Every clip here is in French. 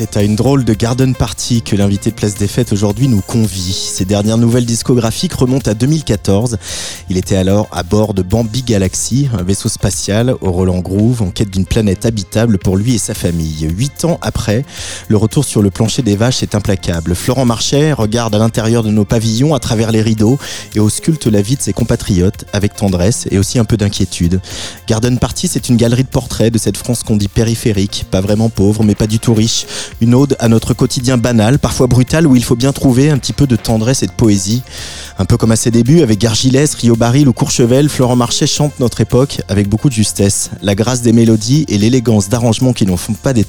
C'est à une drôle de garden party que l'invité de Place des Fêtes aujourd'hui nous convie. Ses dernières nouvelles discographiques remontent à 2014. Il était alors à bord de Bambi Galaxy, un vaisseau spatial au Roland Groove en quête d'une planète habitable pour lui et sa famille. Huit ans après, le retour sur le plancher des vaches est implacable. Florent Marchais regarde à l'intérieur de nos pavillons à travers les rideaux et ausculte la vie de ses compatriotes avec tendresse et aussi un peu d'inquiétude. Garden Party, c'est une galerie de portraits de cette France qu'on dit périphérique, pas vraiment pauvre mais pas du tout riche une ode à notre quotidien banal, parfois brutal, où il faut bien trouver un petit peu de tendresse et de poésie. Un peu comme à ses débuts, avec Gargilès, Rio Baril ou Courchevel, Florent Marchais chante notre époque avec beaucoup de justesse. La grâce des mélodies et l'élégance d'arrangements qui n'en font pas des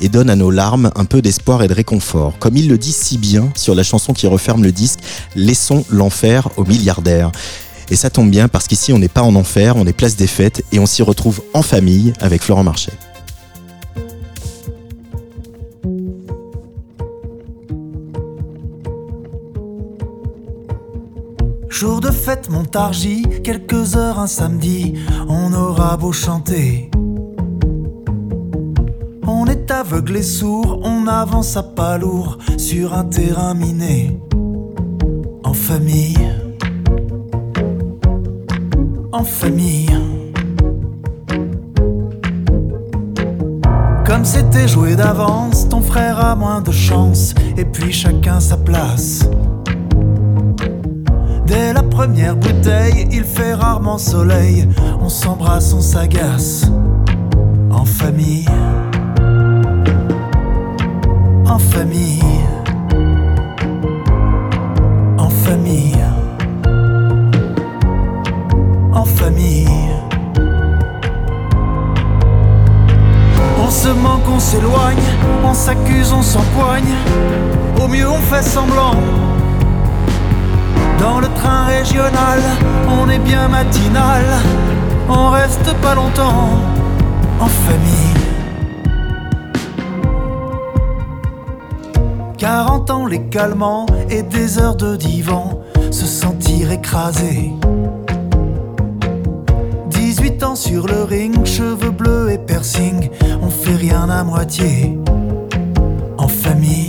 et donnent à nos larmes un peu d'espoir et de réconfort. Comme il le dit si bien sur la chanson qui referme le disque, Laissons l'enfer aux milliardaires. Et ça tombe bien parce qu'ici on n'est pas en enfer, on est place des fêtes et on s'y retrouve en famille avec Florent Marchais. Jour de fête Montargis, quelques heures un samedi, on aura beau chanter. On est aveugle et sourd, on avance à pas lourd sur un terrain miné. En famille. En famille. Comme c'était joué d'avance, ton frère a moins de chance, et puis chacun sa place. Dès la première bouteille, il fait rarement soleil. On s'embrasse, on s'agace. En famille. En famille. En famille. En famille. On se manque, on s'éloigne, on s'accuse, on s'empoigne. Au mieux, on fait semblant. Dans le train régional, on est bien matinal, on reste pas longtemps en famille. 40 ans les calmants et des heures de divan, se sentir écrasé. 18 ans sur le ring, cheveux bleus et piercing, on fait rien à moitié. En famille.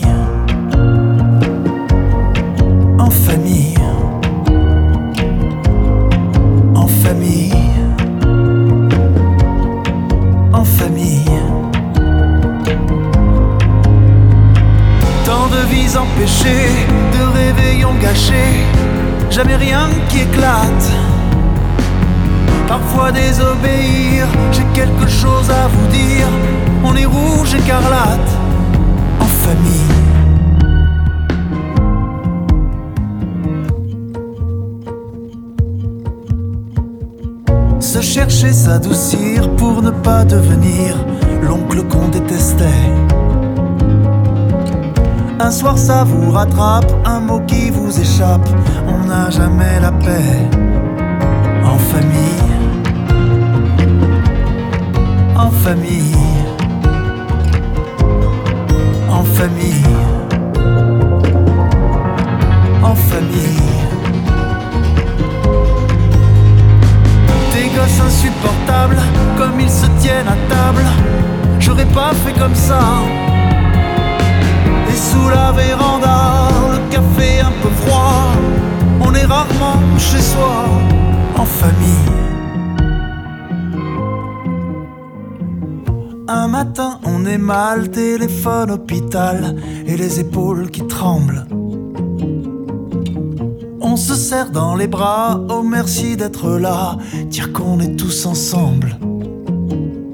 De réveillons gâchés, jamais rien qui éclate. Parfois désobéir, j'ai quelque chose à vous dire. On est rouge écarlate, en famille. Se chercher, s'adoucir pour ne pas devenir l'oncle qu'on détestait. Un soir ça vous rattrape, un mot qui vous échappe, on n'a jamais la paix. En famille, en famille, en famille, en famille. Des gosses insupportables, comme ils se tiennent à table, j'aurais pas fait comme ça. Sous la véranda, le café un peu froid, on est rarement chez soi, en famille. Un matin, on est mal, téléphone hôpital, et les épaules qui tremblent. On se serre dans les bras, oh merci d'être là, dire qu'on est tous ensemble,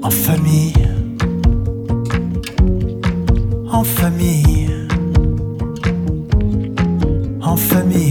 en famille. En famille. Famille.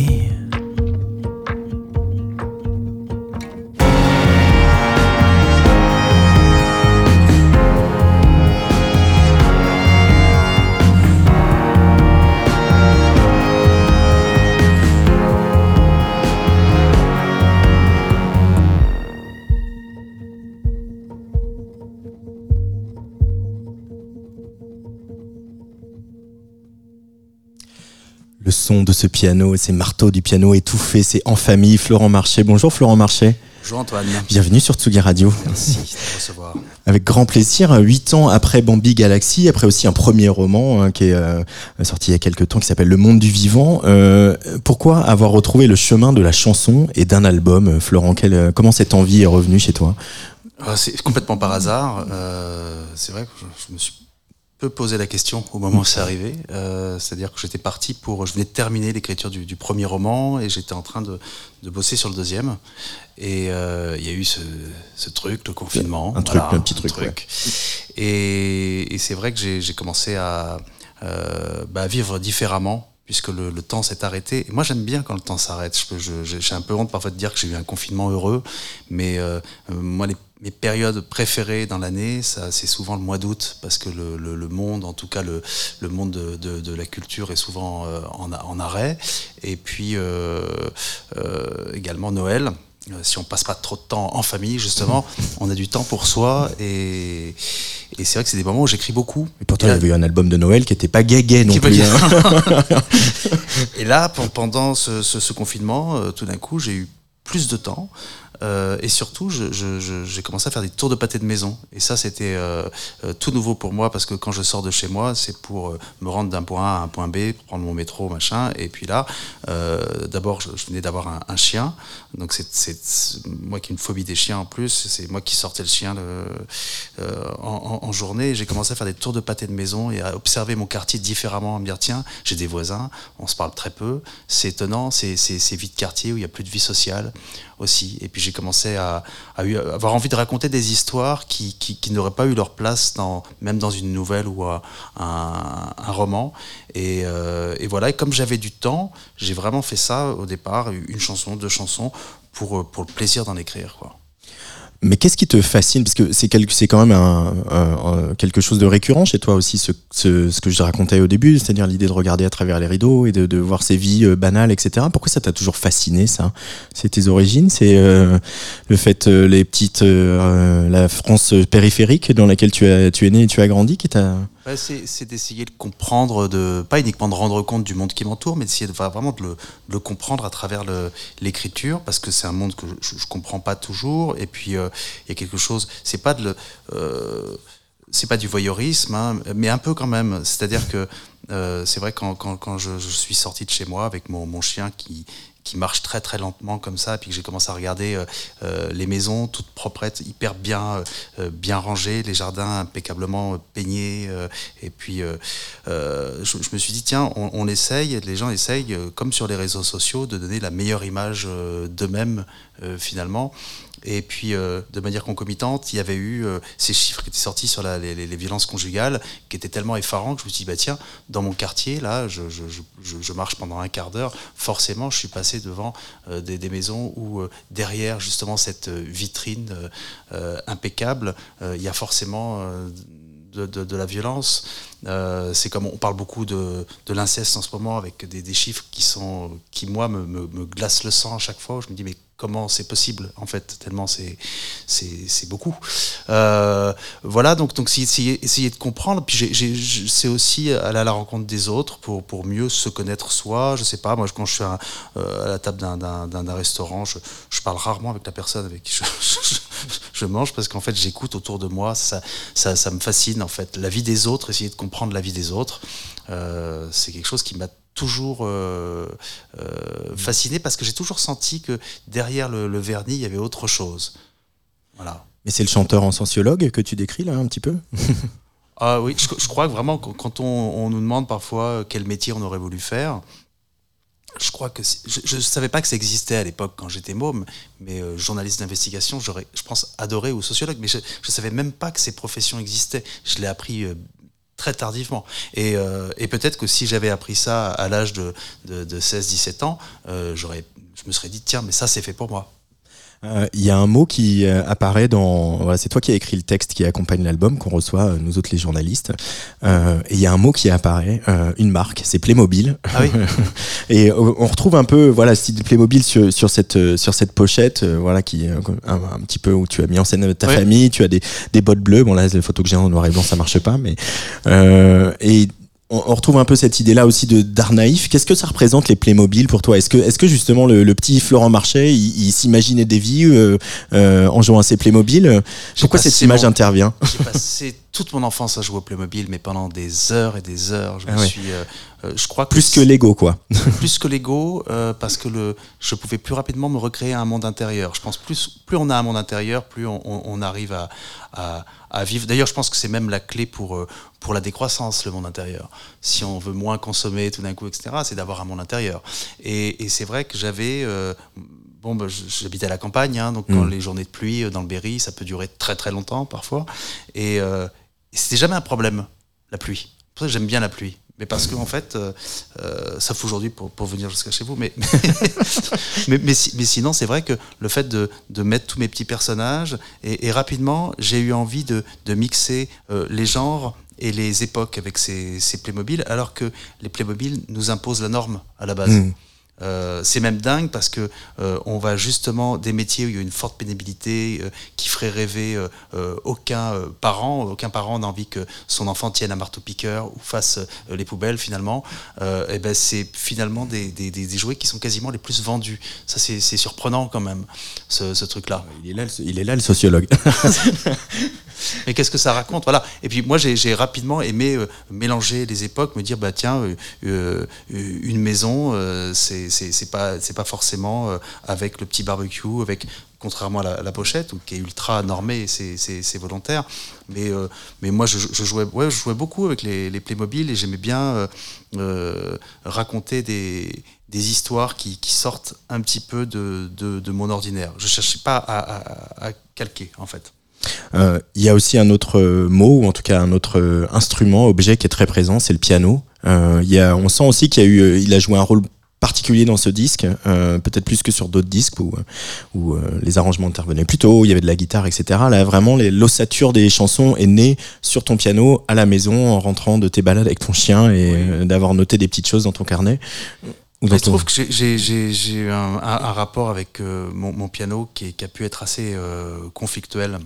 Son de ce piano, ces marteaux du piano étouffé, c'est en famille. Florent Marché. Bonjour Florent Marché. Bonjour Antoine. Bienvenue sur Tsugi Radio. Merci de recevoir. Avec grand plaisir. Huit ans après Bambi Galaxy, après aussi un premier roman hein, qui est euh, sorti il y a quelques temps, qui s'appelle Le Monde du Vivant. Euh, pourquoi avoir retrouvé le chemin de la chanson et d'un album, euh, Florent? Quel, Comment cette envie est revenue chez toi? Ah, C'est complètement par hasard. c'est vrai que je, je me suis peu posé la question au moment où c'est arrivé. Euh, C'est-à-dire que j'étais parti pour. Je venais de terminer l'écriture du, du, premier roman et j'étais en train de, de, bosser sur le deuxième. Et euh, il y a eu ce, ce, truc, le confinement. Un truc, un petit truc. truc. Ouais. Et, et c'est vrai que j'ai commencé à euh, bah, vivre différemment puisque le, temps s'est arrêté. Et moi, j'aime bien quand le temps s'arrête. J'ai un peu honte parfois de dire que j'ai eu un confinement heureux, mais euh, moi, les mes périodes préférées dans l'année, c'est souvent le mois d'août parce que le, monde, en tout cas le, monde de, la culture est souvent euh, en, en, arrêt. Et puis euh, euh, également Noël. Euh, si on passe pas trop de temps en famille, justement, on a du temps pour soi et, et c'est vrai que c'est des moments où j'écris beaucoup. Et pourtant, il y avait eu un album de Noël qui était pas gay-gay non plus. Hein. et là, pendant ce, ce, ce confinement, euh, tout d'un coup, j'ai eu plus de temps. Euh, et surtout, j'ai commencé à faire des tours de pâté de maison. Et ça, c'était euh, euh, tout nouveau pour moi parce que quand je sors de chez moi, c'est pour euh, me rendre d'un point A à un point B, prendre mon métro, machin. Et puis là, euh, d'abord, je, je, venais d'avoir un, un, chien. Donc, c'est moi qui ai une phobie des chiens en plus. C'est moi qui sortais le chien le, en, en, en, journée. J'ai commencé à faire des tours de pâté de maison et à observer mon quartier différemment, à me dire tiens, j'ai des voisins, on se parle très peu. C'est étonnant, c'est de quartier où il n'y a plus de vie sociale Et puis j'ai commencé à, avoir envie de raconter des histoires qui, n'auraient pas eu leur place même dans une nouvelle ou un, roman. Et, euh, et, voilà, et comme j'avais du temps, j'ai vraiment fait ça au départ, une chanson, deux chansons, pour, le plaisir d'en écrire. Mais qu'est-ce qui te fascine? Parce que c'est c'est quand même un, un, quelque chose de récurrent chez toi aussi, ce, ce, ce que je racontais au début, c'est-à-dire l'idée de regarder à travers les rideaux et de, de voir ces vies euh, banales, etc. Pourquoi ça t'a toujours fasciné ça? C'est tes origines? C'est euh, le fait, euh, les petites, euh, la France périphérique dans laquelle tu, as, tu es né et tu as grandi qui t'a C'est d'essayer de comprendre, de pas uniquement de rendre compte du monde qui m'entoure, mais d'essayer de vraiment de le, comprendre à travers l'écriture, parce que c'est un monde que je, je comprends pas toujours. Et puis euh, il y a quelque chose, c'est pas euh, pas du voyeurisme, hein, mais un peu quand même. C'est-à-dire que euh, c'est vrai quand, quand je, je, suis sorti de chez moi avec mon, mon chien qui qui marche très très lentement comme ça, puis que j'ai commencé à regarder euh, euh, les maisons toutes proprettes, hyper bien euh, bien rangées, les jardins impeccablement peignés, et puis je, je, me suis dit tiens, on, on, essaye, les gens essayent, comme sur les réseaux sociaux, de donner la meilleure image d'eux-mêmes finalement. Et puis, euh, de manière concomitante, il y avait eu euh, ces chiffres qui étaient sortis sur les, violences conjugales, qui étaient tellement effarants que je me suis dit, bah tiens, dans mon quartier, là, je, je, je, marche pendant un quart d'heure, forcément, je suis passé devant euh, des, des, maisons où, derrière justement cette vitrine impeccable, il y a forcément de, de, la violence. C'est comme on parle beaucoup de, de l'inceste en ce moment avec des, des, chiffres qui sont qui moi me, me, me, glacent le sang à chaque fois. Je me dis mais comment c'est possible en fait tellement c'est c'est beaucoup. Euh, voilà donc donc essayer, essayer de comprendre. Puis c'est aussi aller à la rencontre des autres pour pour mieux se connaître soi. Je sais pas moi quand je suis à, euh, la table d'un restaurant, je, je, parle rarement avec la personne avec qui je, mange parce qu'en fait j'écoute autour de moi. Ça, ça ça me fascine en fait la vie des autres, essayer de comprendre comprendre la vie des autres, euh, c'est quelque chose qui m'a toujours euh, euh, fasciné parce que j'ai toujours senti que derrière le, le, vernis, il y avait autre chose. Voilà. Mais c'est le chanteur en sociologue que tu décris là un petit peu Ah oui, je, je, crois que vraiment quand on, on, nous demande parfois quel métier on aurait voulu faire, je crois que je ne savais pas que ça existait à l'époque quand j'étais môme, mais euh, journaliste d'investigation, j'aurais, je pense, adoré ou sociologue, mais je ne savais même pas que ces professions existaient. Je l'ai appris euh, très tardivement. Et, euh, et peut-être que si j'avais appris ça à l'âge de, de, de 16-17 ans, euh, je me serais dit, tiens, mais ça, c'est fait pour moi. Il euh, y a un mot qui euh, apparaît dans. Voilà, c'est toi qui as écrit le texte qui accompagne l'album qu'on reçoit euh, nous autres les journalistes. Et il y a un mot qui apparaît, une marque, c'est Playmobil. Ah oui. et on retrouve un peu voilà style Playmobil sur, sur cette sur cette pochette, voilà qui un, un, petit peu où tu as mis en scène ta famille, tu as des des bottes bleues. Bon là, les photos que j'ai en noir et blanc, ça marche pas, mais et on, retrouve un peu cette idée-là aussi de d'art naïf. Qu'est-ce que ça représente les Playmobil pour toi? Est-ce que, est-ce que justement le, petit Florent Marchais, il, s'imaginait des vies euh, euh, en jouant à ses Playmobil? Pourquoi cette image intervient? J'ai passé toute mon enfance à jouer au Playmobil, mais pendant des heures et des heures. Je ah me suis, euh, je crois plus que Lego, quoi. plus que Lego, parce que le, je pouvais plus rapidement me recréer un monde intérieur. Je pense plus, plus on a un monde intérieur, plus on, on arrive à, à à vivre. D'ailleurs, je pense que c'est même la clé pour, euh, pour la décroissance, le monde intérieur. Si on veut moins consommer tout d'un coup, etc., c'est d'avoir un monde intérieur. Et, et c'est vrai que j'avais... Euh, bon, bah, j'habitais à la campagne, hein, donc quand mm. les journées de pluie euh, dans le Berry, ça peut durer très très longtemps parfois. Et, c'était jamais un problème, la pluie. Pour ça, j'aime bien la pluie. Mais parce qu'en en fait, euh, euh, sauf aujourd'hui pour, pour, venir jusqu'à chez vous, mais, mais, mais, sinon, c'est vrai que le fait de, de, mettre tous mes petits personnages, et, rapidement, j'ai eu envie de, de mixer euh, les genres et les époques avec ces, ces Playmobil, alors que les Playmobil nous imposent la norme à la base. Mmh. Euh, c'est même dingue parce que euh, on va justement des métiers où il y a une forte pénibilité euh, qui ferait rêver aucun parent. Aucun parent n'a envie que son enfant tienne un marteau-piqueur ou fasse les poubelles finalement. et ben c'est finalement des, des, des, jouets qui sont quasiment les plus vendus. Ça c'est surprenant quand même ce, ce truc-là. Il est là, il est là le sociologue. mais qu'est-ce que ça raconte Voilà. Et puis moi, j'ai rapidement aimé euh, mélanger les époques, me dire bah tiens, euh, euh, une maison, c'est pas c'est pas forcément avec le petit barbecue, avec contrairement à la, pochette, qui est ultra normée, c'est volontaire. Mais, mais moi, je, jouais, ouais, je jouais beaucoup avec les, les Playmobil et j'aimais bien raconter des, des histoires qui, sortent un petit peu de, de, mon ordinaire. Je ne cherchais pas à, calquer, en fait. Euh, il y a aussi un autre mot, ou en tout cas un autre euh, instrument, objet qui est très présent, c'est le piano. Euh, y a, on sent aussi qu'il a, a joué un rôle particulier dans ce disque, peut-être plus que sur d'autres disques où, où les arrangements intervenaient plus tôt, il y avait de la guitare, etc. Là, vraiment, l'ossature des chansons est née sur ton piano, à la maison, en rentrant de tes balades avec ton chien et d'avoir noté des petites choses dans ton carnet. Je trouve que j'ai eu un, un, rapport avec mon, mon, piano qui, qui, a pu être assez conflictuel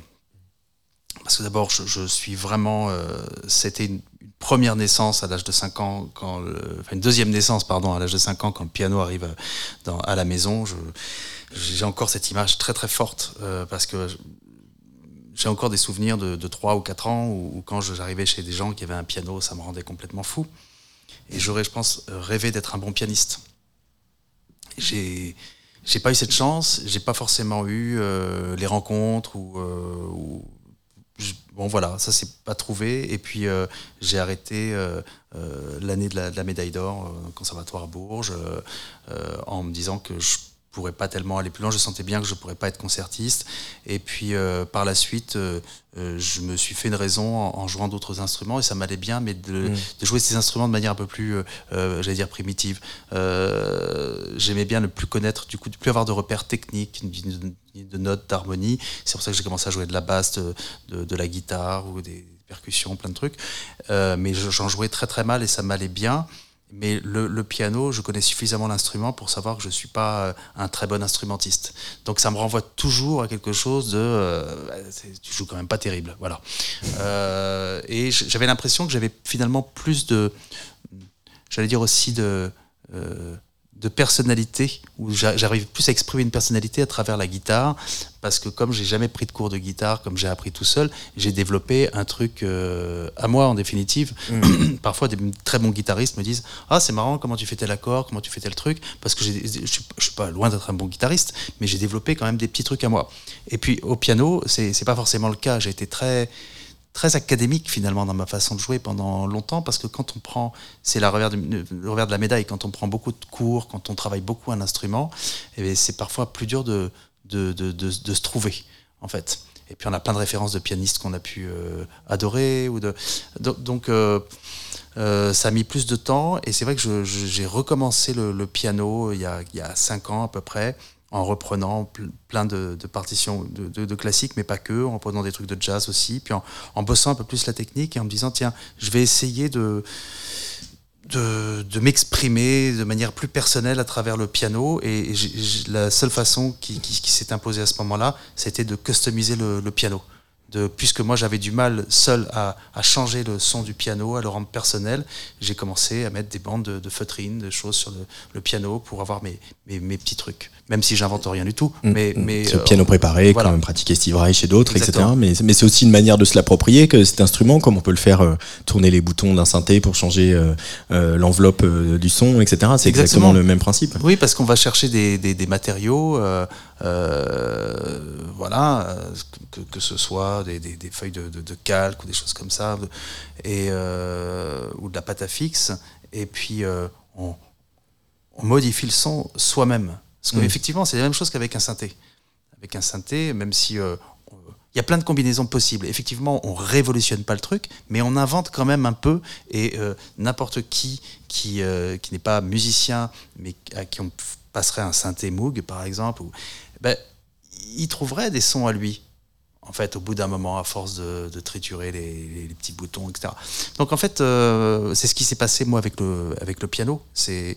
parce que d'abord, je, suis vraiment. Euh, c'était une, première naissance à l'âge de 5 ans, quand enfin une deuxième naissance, pardon, à l'âge de 5 ans, quand le piano arrive euh, dans, à la maison. J'ai encore cette image très très forte, euh, parce que j'ai encore des souvenirs de, de, 3 ou 4 ans où, quand j'arrivais chez des gens qui avaient un piano, ça me rendait complètement fou. Et j'aurais, je pense, rêvé d'être un bon pianiste. J'ai j'ai pas eu cette chance, j'ai pas forcément eu les rencontres ou, ou bon voilà, ça s'est pas trouvé. Et puis euh, j'ai arrêté euh, euh, l'année de, la, médaille d'or au conservatoire à Bourges en me disant que je pourrais pas tellement aller plus loin. Je sentais bien que je pourrais pas être concertiste. Et puis euh, par la suite, euh, euh, je me suis fait une raison en, jouant d'autres instruments et ça m'allait bien, mais de, mm. de, jouer ces instruments de manière un peu plus, j'allais dire primitive. J'aimais bien ne plus connaître, du coup, ne plus avoir de repères techniques, de, notes, d'harmonie. C'est pour ça que j'ai commencé à jouer de la basse, de, de, la guitare ou des percussions, plein de trucs. mais j'en jouais très très mal et ça m'allait bien. Mais le, piano, je connais suffisamment l'instrument pour savoir que je ne suis pas euh, un très bon instrumentiste. Donc ça me renvoie toujours à quelque chose de... Euh, tu joues quand même pas terrible. Voilà. Euh, et j'avais l'impression que j'avais finalement plus de... J'allais dire aussi de de personnalité, où j'arrive plus à exprimer une personnalité à travers la guitare, parce que comme j'ai jamais pris de cours de guitare, comme j'ai appris tout seul, j'ai développé un truc euh, à moi en définitive. Mm. Parfois, des très bons guitaristes me disent Ah, c'est marrant, comment tu fais tel accord, comment tu fais tel truc, parce que je ne suis pas loin d'être un bon guitariste, mais j'ai développé quand même des petits trucs à moi. Et puis au piano, c'est pas forcément le cas. J'ai été très très académique finalement dans ma façon de jouer pendant longtemps parce que quand on prend, c'est le revers de la médaille, quand on prend beaucoup de cours, quand on travaille beaucoup un instrument, eh c'est parfois plus dur de, de, de, de, se trouver en fait. Et puis on a plein de références de pianistes qu'on a pu euh, adorer. Ou de, donc euh, euh, ça a mis plus de temps et c'est vrai que j'ai recommencé le, le, piano il y, a, il y a cinq ans à peu près en reprenant plein de, partitions de, classiques, mais pas que, en reprenant des trucs de jazz aussi, puis en, bossant un peu plus la technique et en me disant, tiens, je vais essayer de, de, m'exprimer de manière plus personnelle à travers le piano. Et, la seule façon qui, s'est imposée à ce moment-là, c'était de customiser le, piano de, puisque moi j'avais du mal seul à, changer le son du piano, à le rendre personnel, j'ai commencé à mettre des bandes de, de feutrine, des choses sur le, piano pour avoir mes, mes, petits trucs. Même si j'invente rien du tout. Mm, mais, mm. mais, le piano préparé, voilà. comme pratiquer Steve Reich et d'autres, etc. Mais, mais c'est aussi une manière de se l'approprier que cet instrument, comme on peut le faire euh, tourner les boutons d'un synthé pour changer euh, euh, l'enveloppe du son, etc. C'est exactement le même principe. Oui, parce qu'on va chercher des, des, matériaux, voilà, que, que, ce soit des, des feuilles de, de, calque ou des choses comme ça, et, ou de la pâte à fixe, et puis on, on modifie le son soi-même. Parce qu'effectivement, mmh. c'est la même chose qu'avec un synthé. Avec un synthé, même si il y a plein de combinaisons possibles. Effectivement, on révolutionne pas le truc, mais on invente quand même un peu. Et euh, n'importe qui qui, euh, qui n'est pas musicien, mais à qui on passerait un synthé Moog, par exemple, ou, ben, il trouverait des sons à lui. En fait, au bout d'un moment, à force de, triturer les, petits boutons, etc. Donc, en fait, euh, c'est ce qui s'est passé moi avec le avec le piano. J'ai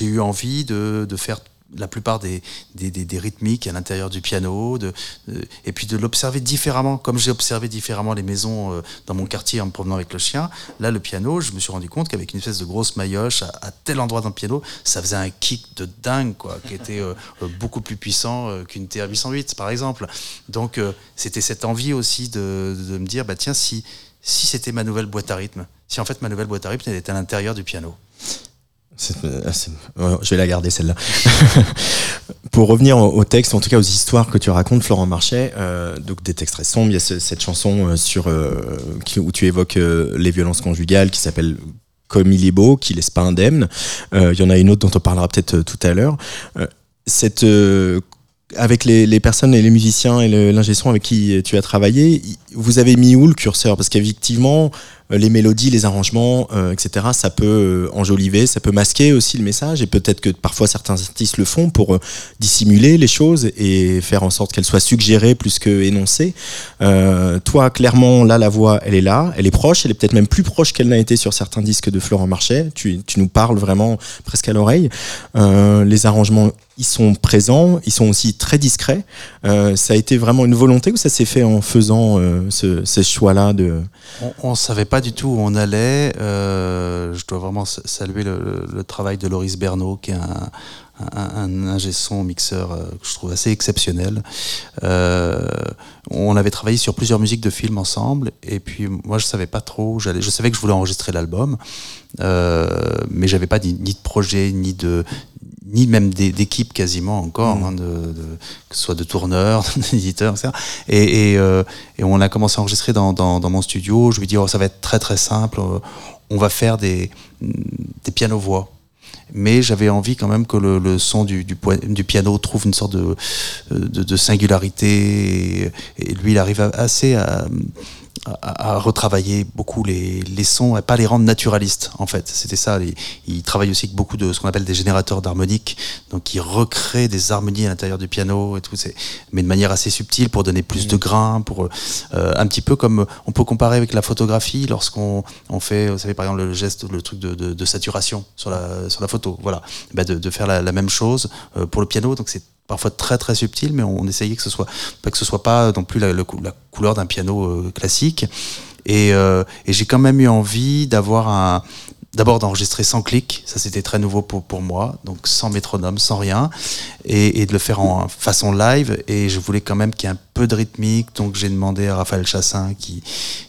eu envie de faire la plupart des, des, rythmiques à l'intérieur du piano, de, et puis de l'observer différemment, comme j'ai observé différemment les maisons euh, dans mon quartier en me promenant avec le chien. Là, le piano, je me suis rendu compte qu'avec une espèce de grosse maillotche à, tel endroit dans le piano, ça faisait un kick de dingue, quoi, qui était euh, euh, beaucoup plus puissant qu'une TR-808, par exemple. Donc, c'était cette envie aussi de, de, me dire, bah tiens, si, si c'était ma nouvelle boîte à rythme, si en fait ma nouvelle boîte à rythme, elle était à l'intérieur du piano. Euh, je vais la garder celle-là. Pour revenir au, texte, en tout cas aux histoires que tu racontes, Florent Marchais, euh, donc des textes très sombres. Il y a cette chanson euh, sur où tu évoques les violences conjugales qui s'appelle Comme il est beau, qui laisse pas indemne. il y en a une autre dont on parlera peut-être tout à l'heure. avec les, personnes et les musiciens et l'ingé son avec qui tu as travaillé, vous avez mis où le curseur? Parce qu'effectivement, les mélodies, les arrangements, euh, etc. Ça peut euh, enjoliver, ça peut masquer aussi le message et peut-être que parfois certains artistes le font pour dissimuler les choses et faire en sorte qu'elles soient suggérées plus que énoncées. toi, clairement, là, la voix, elle est là, elle est proche, elle est peut-être même plus proche qu'elle n'a été sur certains disques de Florent Marchais. Tu, tu nous parles vraiment presque à l'oreille. les arrangements ils sont présents, ils sont aussi très discrets. ça a été vraiment une volonté ou ça s'est fait en faisant ce, choix-là de... On ne savait pas du tout où on allait. Euh, je dois vraiment saluer le, travail de Loris Bernot, qui est un, un, ingé son mixeur euh, que je trouve assez exceptionnel. Euh, on avait travaillé sur plusieurs musiques de films ensemble, et puis moi je savais pas trop. Je savais que je voulais enregistrer l'album, mais j'avais pas ni, de projet ni de ni même d'équipe quasiment encore, mm. hein, de, que ce soit de tourneurs, d'éditeurs, etc. Et, et, euh, et, on a commencé à enregistrer dans, dans, dans, mon studio. Je lui dis, oh, ça va être très très simple. Euh, on va faire des, des pianos-voix. Mais j'avais envie quand même que le, le son du, du, du, piano trouve une sorte de, de, de singularité. Et, et, lui, il arrive assez à, à, retravailler beaucoup les, les, sons et pas les rendre naturalistes en fait. C'était ça il travaille aussi avec beaucoup de ce qu'on appelle des générateurs d'harmoniques. Donc il recrée des harmonies à l'intérieur du piano et tout. Mais de manière assez subtile pour donner plus de grain pour euh, un petit peu comme on peut comparer avec la photographie lorsqu'on on fait vous savez par exemple le geste le truc de, de, de saturation sur la sur la photo. Voilà. Bah de, de, faire la, la, même chose euh, pour le piano. Donc c'est parfois très très subtil, mais on, essayait que ce soit que ce soit pas non plus la, couleur d'un piano euh, classique. Et, euh, et j'ai quand même eu envie d'avoir un d'abord d'enregistrer sans clic, ça c'était très nouveau pour, pour moi, donc sans métronome, sans rien, et, de le faire en façon live. Et je voulais quand même qu'il y ait un peu de rythmique, donc j'ai demandé à Raphaël Chassin, qui,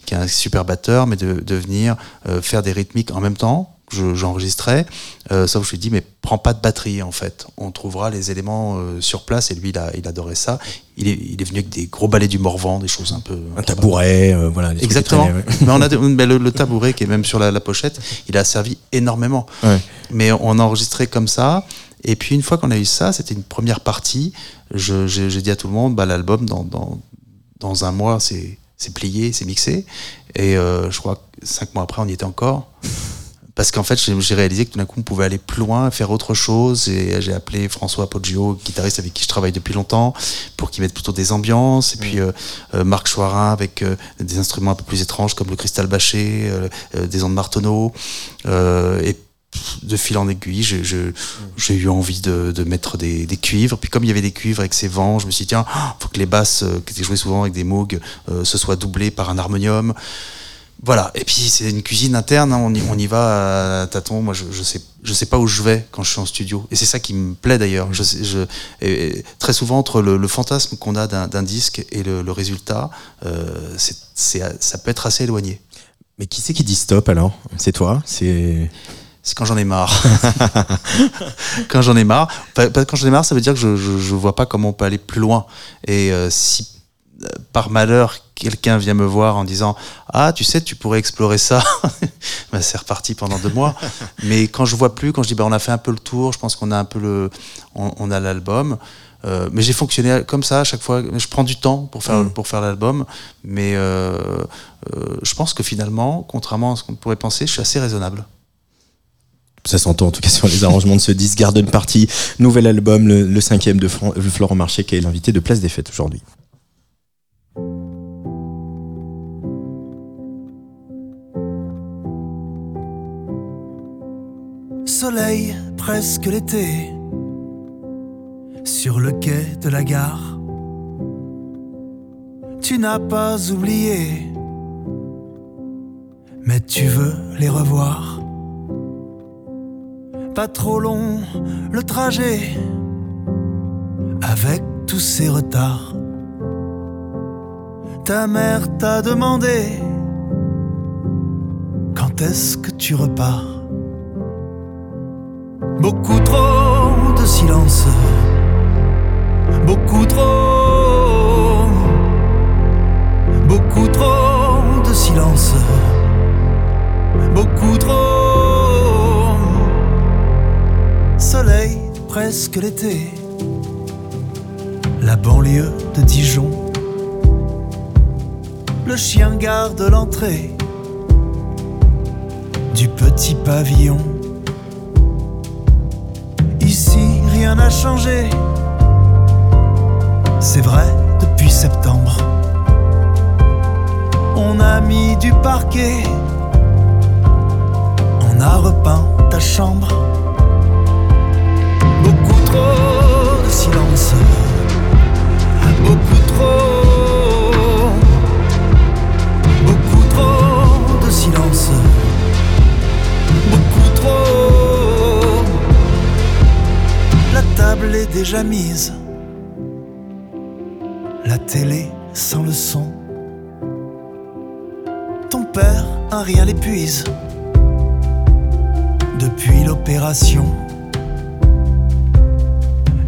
qui est un super batteur, mais de, de venir euh, faire des rythmiques en même temps, j'enregistrais. Euh, sauf que je lui ai dit, mais prends pas de batterie en fait. On trouvera les éléments euh, sur place et lui, il, a, il adorait ça. Il est, il est venu avec des gros balais du Morvan, des choses un peu. Un tabouret, euh, voilà. Exactement. mais on a, mais le, tabouret qui est même sur la, pochette, il a servi énormément. Ouais. Mais on a enregistré comme ça. Et puis une fois qu'on a eu ça, c'était une première partie. J'ai dit à tout le monde, bah, l'album, dans, dans, dans un mois, c'est plié, c'est mixé. Et euh, je crois que cinq mois après, on y était encore parce qu'en fait, j'ai réalisé que tout d'un coup, on pouvait aller plus loin, faire autre chose. Et j'ai appelé François Poggio, guitariste avec qui je travaille depuis longtemps, pour qu'il mette plutôt des ambiances. Et puis mm. euh, euh, Marc Choirin avec euh, des instruments un peu plus étranges comme le cristal bâché, des ondes Martonneau. et de fil en aiguille, j'ai eu envie de, mettre des, cuivres. Puis comme il y avait des cuivres avec ces vents, je me suis dit, tiens, faut que les basses, euh, qui étaient jouées souvent avec des Moog, euh, se soient doublées par un harmonium. Voilà. Et puis c'est une cuisine interne, hein. on, y, on, y, va à tâtons. Moi, je, je sais, je sais pas où je vais quand je suis en studio. Et c'est ça qui me plaît d'ailleurs. Je, je très souvent entre le, fantasme qu'on a d'un disque et le, résultat, euh, ça peut être assez éloigné. Mais qui c'est qui dit stop alors? C'est toi? C'est c'est quand j'en ai marre. quand j'en ai marre. Quand j'en ai marre, ça veut dire que je, je, vois pas comment on peut aller plus loin. Et euh, si euh, par malheur quelqu'un vient me voir en disant ah tu sais tu pourrais explorer ça, bah, c'est reparti pendant deux mois. Mais quand je vois plus, quand je dis bah on a fait un peu le tour, je pense qu'on a un peu le, on, a l'album. Euh, mais j'ai fonctionné comme ça à chaque fois. Je prends du temps pour faire, mm. pour faire l'album, mais je pense que finalement, contrairement à ce qu'on pourrait penser, je suis assez raisonnable ça s'entend en tout cas sur les arrangements de ce disque Garden Party, nouvel album, le, cinquième de Florent Marché qui est l'invité de Place des Fêtes aujourd'hui. Soleil, presque l'été, sur le quai de la gare. Tu n'as pas oublié, mais tu veux les revoir pas trop long le trajet avec tous ces retards. Ta mère t'a demandé quand est-ce que tu repars? Beaucoup trop de silence, beaucoup trop, beaucoup trop de silence, beaucoup trop soleil, presque l'été. La banlieue de Dijon. Le chien garde l'entrée du petit pavillon. Ici, rien n'a changé. C'est vrai depuis septembre. On a mis du parquet. On a repeint ta chambre trop de silence, beaucoup trop, silence, beaucoup trop. La table est déjà mise, la télé sans le son. Ton père, un rien l'épuise depuis l'opération.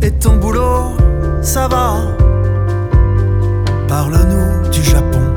Et ton boulot, ça va Parle-nous du Japon.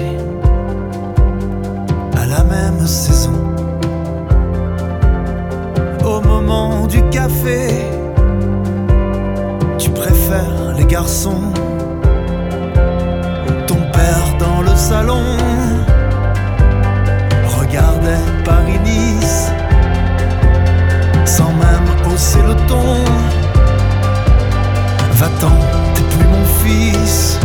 café, tu préfères les garçons. Ton père dans le salon? Regardait Paris-Nice sans même hausser le ton. Va-t'en, t'es plus mon fils.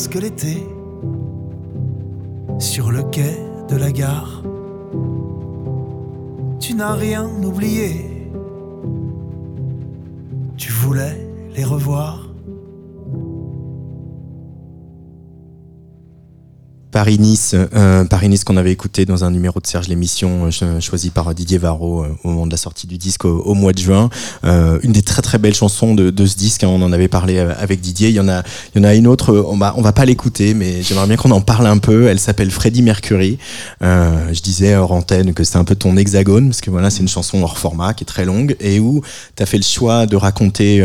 Presque l'été, sur le quai de la gare. Tu n'as rien oublié, tu voulais les revoir. Paris-Nice, euh, Paris-Nice qu'on avait écouté dans un numéro de Serge l'émission euh, choisi par Didier Varro au moment de la sortie du disque au, mois de juin. une des très très belles chansons de, ce disque, hein, on en avait parlé avec Didier. Il y en a, il y en a une autre, on va, on va pas l'écouter, mais j'aimerais bien qu'on en parle un peu. Elle s'appelle Freddie Mercury. je disais hors antenne que c'est un peu ton hexagone, parce que voilà, c'est une chanson hors format qui est très longue et où tu as fait le choix de raconter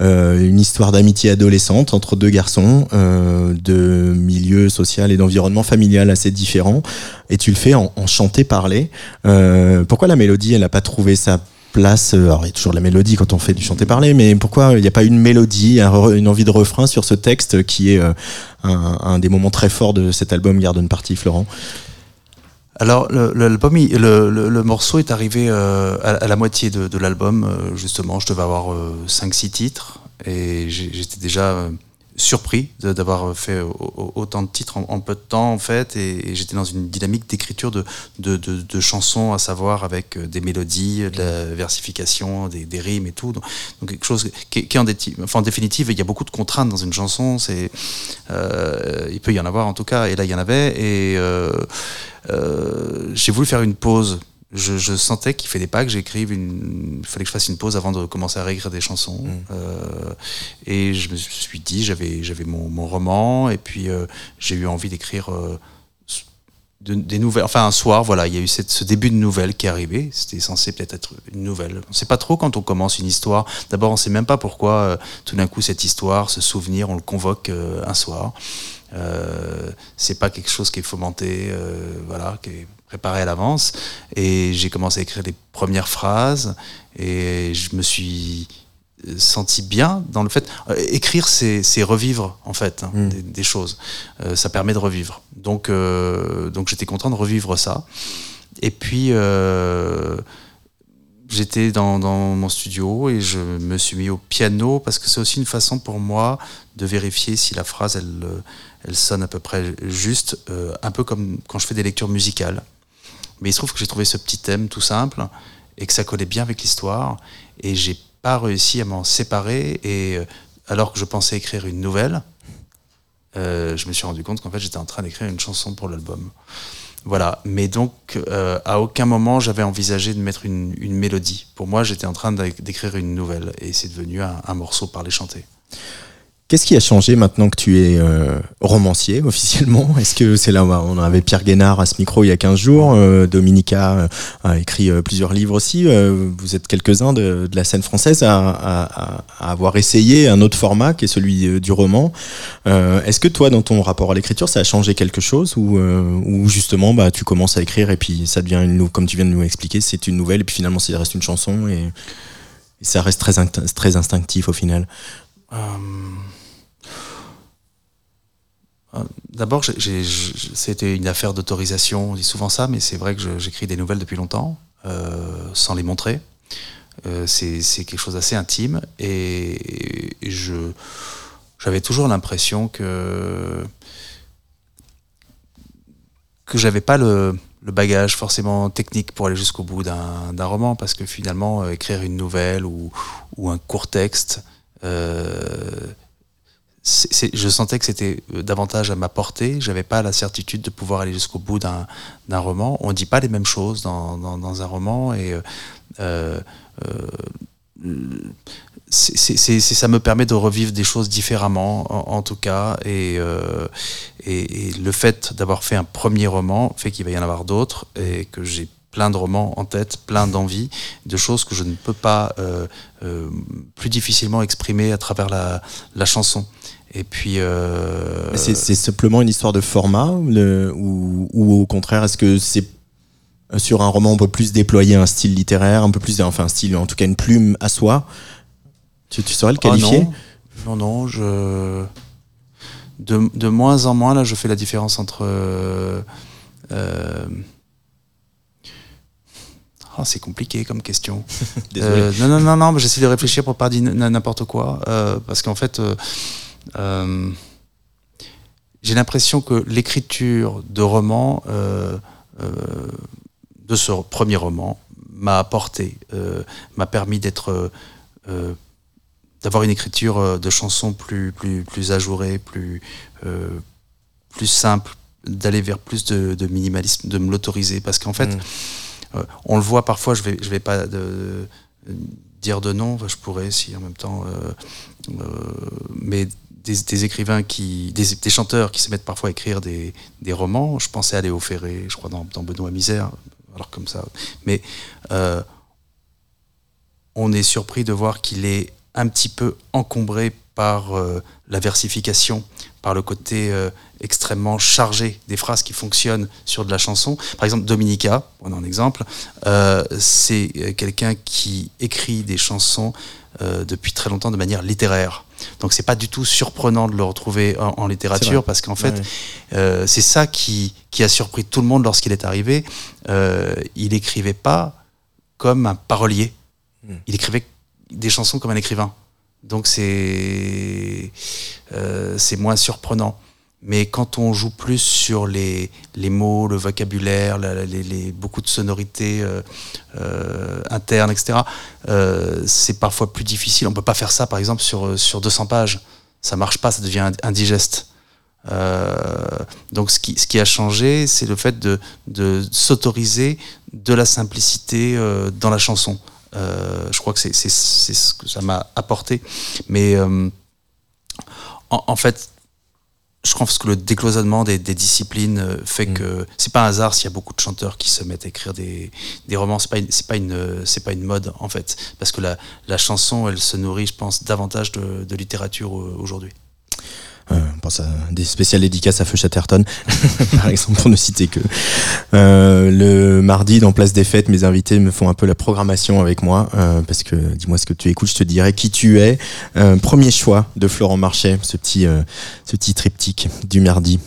euh, une histoire d'amitié adolescente entre deux garçons euh, de milieu social et d'environnement familial assez différents. Et tu le fais en, en chanter-parler. Euh, pourquoi la mélodie, elle n'a pas trouvé sa place Alors, il y a toujours la mélodie quand on fait du chanter-parler, mais pourquoi il n'y a pas une mélodie, une envie de refrain sur ce texte qui est un, un, des moments très forts de cet album Garden Party, Florent? Alors, l'album, le, le, le, morceau est arrivé euh, à, la moitié de, de l'album, euh, justement. Je devais avoir 5-6 euh, titres. Et j'étais déjà surpris d'avoir fait autant de titres en, peu de temps en fait. Et, j'étais dans une dynamique d'écriture de, de, de, chansons à savoir avec des mélodies, de la versification, des, des rimes et tout. Donc, quelque chose qui, qui en, en définitive il y a beaucoup de contraintes dans une chanson. C'est euh, il peut y en avoir en tout cas. Et là il y en avait. Et euh, euh, j'ai voulu faire une pause. Je, sentais qu'il fallait pas que j'écrive une, il fallait que je fasse une pause avant de commencer à réécrire des chansons. Mm. Euh, et je me suis dit, j'avais, j'avais mon, roman, et puis euh, j'ai eu envie d'écrire des nouvelles. Enfin, un soir, voilà, il y a eu cette, ce début de nouvelle qui est arrivé. C'était censé peut-être être une nouvelle. On ne sait pas trop quand on commence une histoire. D'abord, on ne sait même pas pourquoi tout d'un coup cette histoire, ce souvenir, on le convoque un soir. Euh, c'est pas quelque chose qui est fomenté, euh, voilà, qui est préparé à l'avance. Et j'ai commencé à écrire les premières phrases et je me suis senti bien dans le fait euh, écrire c'est revivre en fait hein, mm. des, choses ça permet de revivre donc donc j'étais content de revivre ça et puis j'étais dans, dans, mon studio et je me suis mis au piano parce que c'est aussi une façon pour moi de vérifier si la phrase elle elle sonne à peu près juste, euh, un peu comme quand je fais des lectures musicales. Mais il se trouve que j'ai trouvé ce petit thème tout simple et que ça collait bien avec l'histoire et j'ai pas réussi à m'en séparer et euh, alors que je pensais écrire une nouvelle, euh, je me suis rendu compte qu'en fait j'étais en train d'écrire une chanson pour l'album. Voilà, mais donc à aucun moment j'avais envisagé de mettre une, mélodie. Pour moi, j'étais en train d'écrire une nouvelle et c'est devenu un, un morceau parlé chanté. Qu'est-ce qui a changé maintenant que tu es euh, romancier officiellement? Est-ce que c'est là où on avait Pierre Guénard à ce micro il y a 15 jours euh, Dominica euh, a écrit plusieurs livres aussi. vous êtes quelques-uns de, la scène française à, avoir essayé un autre format qui est celui du roman. Est-ce que toi, dans ton rapport à l'écriture, ça a changé quelque chose ou, ou justement bah, tu commences à écrire et puis ça devient, une, comme tu viens de nous expliquer, c'est une nouvelle et puis finalement ça reste une chanson et, et ça reste très, très instinctif au final? euh, d'abord, c'était une affaire d'autorisation, on dit souvent ça, mais c'est vrai que j'écris des nouvelles depuis longtemps, euh, sans les montrer. Euh, c'est quelque chose d'assez intime, et, j'avais toujours l'impression que que j'avais pas le, bagage forcément technique pour aller jusqu'au bout d'un roman, parce que finalement, écrire une nouvelle ou, un court texte, je sentais que c'était euh, davantage à ma portée. J'avais pas la certitude de pouvoir aller jusqu'au bout d'un roman. On dit pas les mêmes choses dans, un roman et euh, euh, ça me permet de revivre des choses différemment, en, tout cas. Et, le fait d'avoir fait un premier roman fait qu'il va y en avoir d'autres et que j'ai plein de romans en tête, plein d'envies, de choses que je ne peux pas plus difficilement exprimer à travers la, la chanson. Et puis. Euh... C'est simplement une histoire de format le, ou, ou, au contraire, est-ce que c'est sur un roman un peu plus déployer un style littéraire, un peu plus, enfin un style, en tout cas une plume à soi? Tu, tu saurais le ah qualifier? non. non, je. De, de, moins en moins, là, je fais la différence entre. Euh, euh, oh, c'est compliqué comme question. Euh, non, non, non, non, j'essaie de réfléchir pour pas dire n'importe quoi. parce qu'en fait, euh, j'ai l'impression que l'écriture de roman, euh, euh, de ce premier roman, m'a apporté, m'a permis d'être, d'avoir une écriture de chansons plus, plus, plus ajourée, plus, plus simple, d'aller vers plus de, minimalisme, de me l'autoriser. Parce qu'en fait, mm. Euh, on le voit parfois, je vais, je vais pas dire de nom, je pourrais si en même temps, euh, euh, mais des, écrivains qui, des, chanteurs qui se mettent parfois à écrire des, romans. Je pensais à Léo Ferré, je crois dans, dans Benoît Misère, alors comme ça. Mais on est surpris de voir qu'il est un petit peu encombré par la versification, par le côté euh, extrêmement chargé des phrases qui fonctionnent sur de la chanson. Par exemple, Dominica, on a un exemple, euh, c'est euh, quelqu'un qui écrit des chansons depuis très longtemps de manière littéraire. Donc c'est pas du tout surprenant de le retrouver en, littérature parce qu'en fait c'est ça qui, qui, a surpris tout le monde lorsqu'il est arrivé. il écrivait pas comme un parolier, hmm. il écrivait des chansons comme un écrivain. Donc c'est euh, moins surprenant. Mais quand on joue plus sur les, les mots, le vocabulaire, les, beaucoup de sonorités euh, euh, internes, etc., c'est parfois plus difficile. On peut pas faire ça, par exemple, sur, sur 200 pages. Ça marche pas, ça devient indigeste. donc ce qui, ce qui a changé, c'est le fait de, de s'autoriser de la simplicité dans la chanson. Euh, je crois que c'est ce que ça m'a apporté. Mais euh, en, fait, je pense que le décloisonnement des, disciplines euh, fait mm. que c'est pas un hasard s'il y a beaucoup de chanteurs qui se mettent à écrire des, des romans. C'est pas pas une c'est pas une mode en fait, parce que la, la, chanson elle se nourrit, je pense, davantage de, de littérature aujourd'hui. Euh, on pense à des spéciales dédicaces à Feu Chatterton, par exemple, pour ne citer que. Euh, le mardi, dans Place des Fêtes, mes invités me font un peu la programmation avec moi, euh, parce que dis-moi ce que tu écoutes, je te dirai qui tu es. premier choix de Florent Marchais, ce petit, ce petit triptyque du mardi.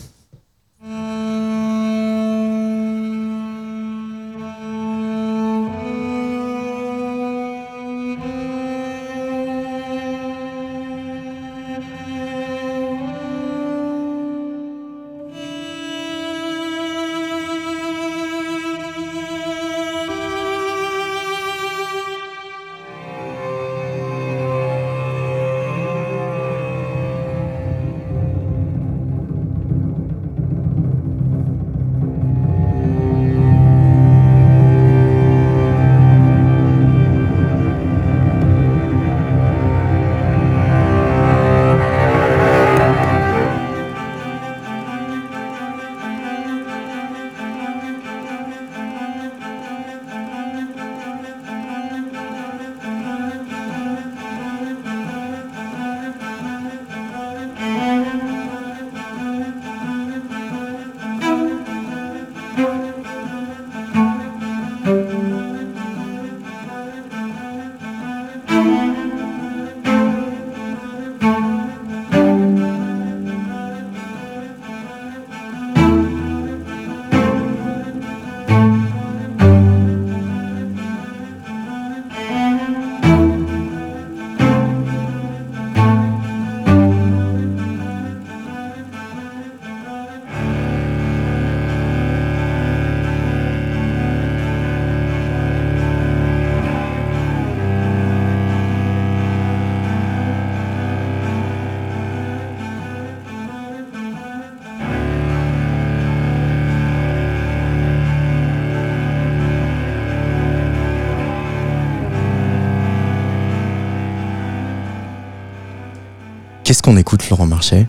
Qu'est-ce qu'on écoute, Laurent Marchais?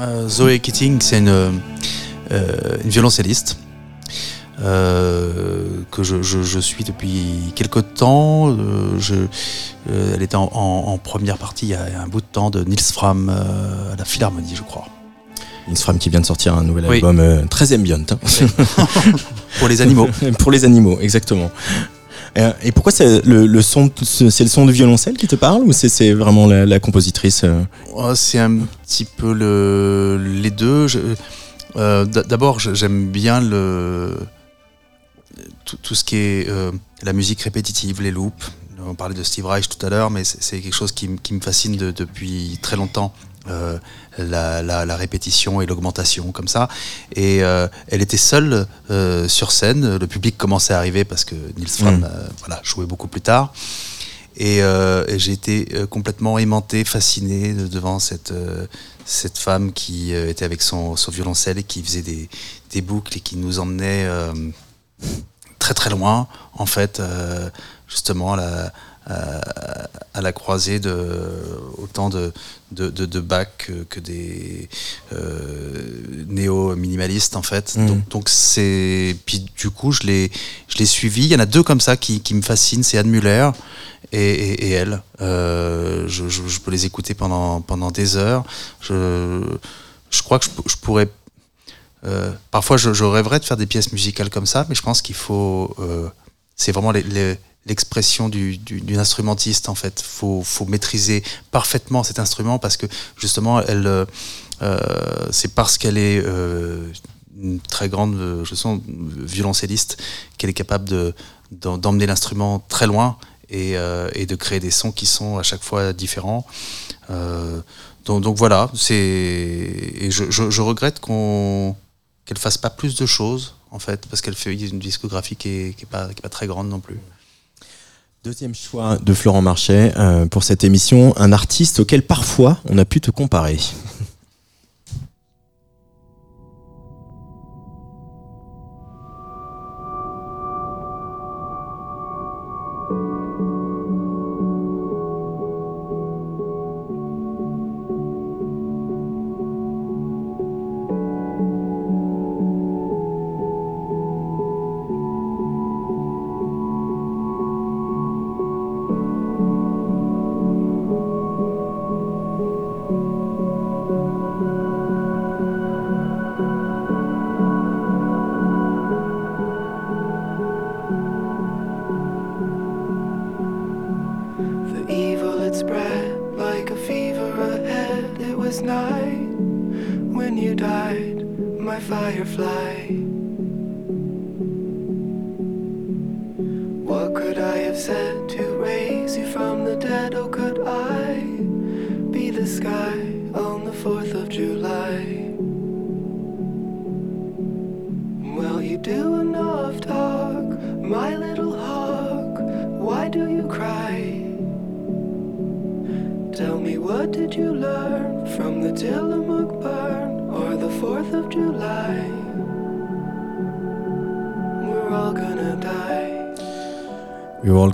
Euh, Zoé Keating, c'est une, euh, une, violoncelliste euh, que je, je, suis depuis quelque temps. Je, elle était en, première partie il y a un bout de temps de Nils Fram à la Philharmonie, je crois. Nils Fram qui vient de sortir un nouvel album très ambient. Hein. Pour les animaux. Pour les animaux, exactement. Euh, et pourquoi c'est le, son, c'est le son du violoncelle qui te parle ou c'est vraiment la, compositrice euh oh, C'est un petit peu le, les deux. Euh, d'abord, j'aime bien le, tout, ce qui est la musique répétitive, les loops. On parlait de Steve Reich tout à l'heure, mais c'est quelque chose qui, me fascine depuis très longtemps. Euh, la, répétition et l'augmentation comme ça. Et euh, elle était seule euh, sur scène. Le public commençait à arriver parce que Nils Fram mm. voilà, jouait beaucoup plus tard. Et, et j'ai été complètement aimanté, fasciné de- devant cette, cette femme qui était avec son, son violoncelle et qui faisait des, des boucles et qui nous emmenait très très loin, en fait, justement à la, à, à la croisée de autant de, de, de, de Bach que, que des euh, néo-minimalistes, en fait. Mhm. Donc, donc c'est. Puis du coup, je l'ai je l'ai suivi. Il y en a deux comme ça qui, qui me fascinent c'est Anne Muller et, et, et elle. Euh, je, je, je peux les écouter pendant, pendant des heures. Je, je crois que je, je pourrais. euh, parfois, je, je rêverais de faire des pièces musicales comme ça, mais je pense qu'il faut. euh, c'est vraiment les- les- l'expression du, du- d'une instrumentiste, en fait. Faut, faut maîtriser parfaitement cet instrument parce que, justement, euh, euh, c'est parce qu'elle est euh, une très grande je sens, violoncelliste qu'elle est capable de, d'emmener l'instrument très loin et, de créer des sons qui sont à chaque fois différents. Donc, voilà, je, regrette qu'on qu'elle fasse pas plus de choses en fait parce qu'elle fait une discographie qui est, qui est pas pas très grande non plus. Deuxième choix de Florent Marchais euh, pour cette émission, un artiste auquel parfois on a pu te comparer.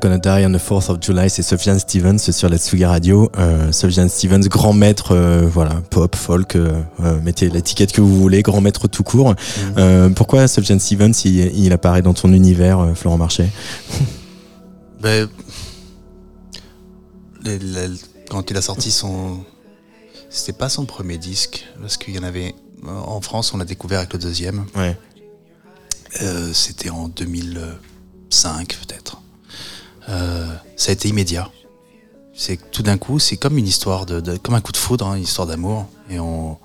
Gonna die on the 4th of July, c'est Sufjan Stevens sur la Tsugi Radio. Euh, Sufjan Stevens, grand maître, euh, voilà, pop, folk, euh, euh, mettez l'étiquette que vous voulez, grand maître tout court. Euh, pourquoi Sufjan Stevens, il, il apparaît dans ton univers, Florent Marchais Ben, les- les- quand il a sorti son, c'était pas son premier disque parce qu'il y en avait en France, on l'a découvert avec le deuxième. Ouais. C'était en 2005 peut-être. Euh, ça a été immédiat. C'est tout d'un coup, c'est comme une histoire de, de- comme un coup de foudre, hein, une histoire d'amour, et on,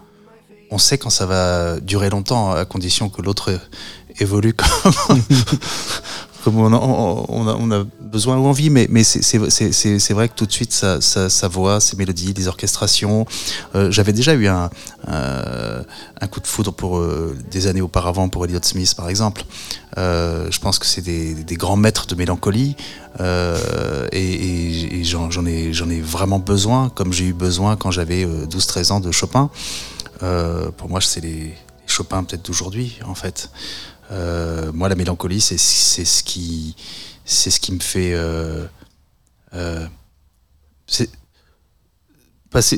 on sait quand ça va durer longtemps, à condition que l'autre évolue comme, comme on, a, on a- besoin ou envie. Mais, c'est- vrai que tout de suite, sa, voix, ses mélodies, les orchestrations. euh, J'avais déjà eu un, un, coup de foudre pour euh, des années auparavant pour Elliott Smith, par exemple. Euh, je pense que c'est des, grands maîtres de mélancolie euh, et, j'en ai, vraiment besoin, comme j'ai eu besoin quand j'avais euh, 12-13 ans de Chopin. Euh, pour moi, c'est les Chopin peut-être d'aujourd'hui, en fait. Euh, moi, la mélancolie, c'est ce qui, c'est ce qui me fait. euh, euh, c'est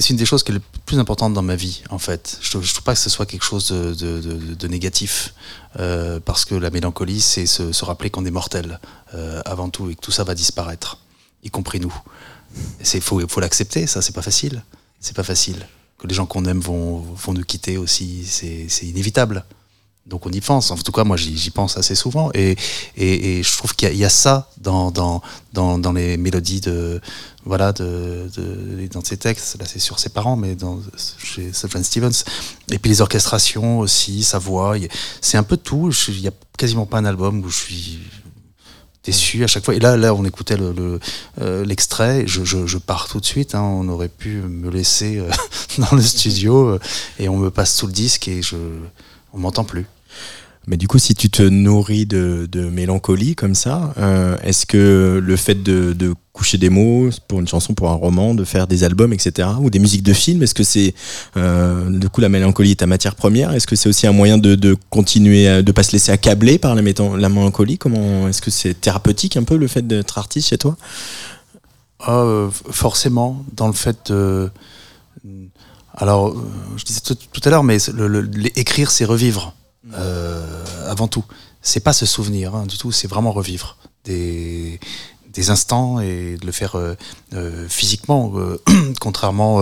une des choses qui est le plus importante dans ma vie, en fait. Je ne trouve pas que ce soit quelque chose de, de- négatif, parce que la mélancolie, c'est se, se rappeler qu'on est mortel avant tout et que tout ça va disparaître, y compris nous. Il faut, faut l'accepter, ça, c'est pas facile. C'est pas facile. Que les gens qu'on aime vont, vont nous quitter aussi, c'est inévitable. Donc on y pense. En tout cas, moi, j'y pense assez souvent. Et, et, je trouve qu'il y, a- ça dans, dans, dans, les mélodies de, voilà, de, dans ses textes. Là, c'est sur ses parents, mais dans, chez Sufjan Stevens. Et puis les orchestrations aussi, sa voix. C'est un peu tout. Il n'y a quasiment pas un album où je suis déçu à chaque fois. Et là, là on écoutait euh, l'extrait. je, je, je pars tout de suite. hein. On aurait pu me laisser euh, dans le studio euh, et on me passe tout le disque et je, on m'entend plus. Mais du coup, si tu te nourris de, de mélancolie comme ça, euh, est-ce que le fait de, de, coucher des mots pour une chanson, pour un roman, de faire des albums, etc., ou des musiques de films, est-ce que c'est euh, du coup la mélancolie est ta matière première? Est-ce que c'est aussi un moyen de, de continuer, à, de pas se laisser accabler par la, la mélancolie? Comment est-ce que c'est thérapeutique un peu le fait d'être artiste chez toi? Oh, Forcément, dans le fait de alors, je disais tout, tout à l'heure, mais le, le, écrire, c'est revivre euh, avant tout. C'est pas se souvenir hein, du tout, c'est vraiment revivre des, des instants et de le faire euh, euh, physiquement, euh, contrairement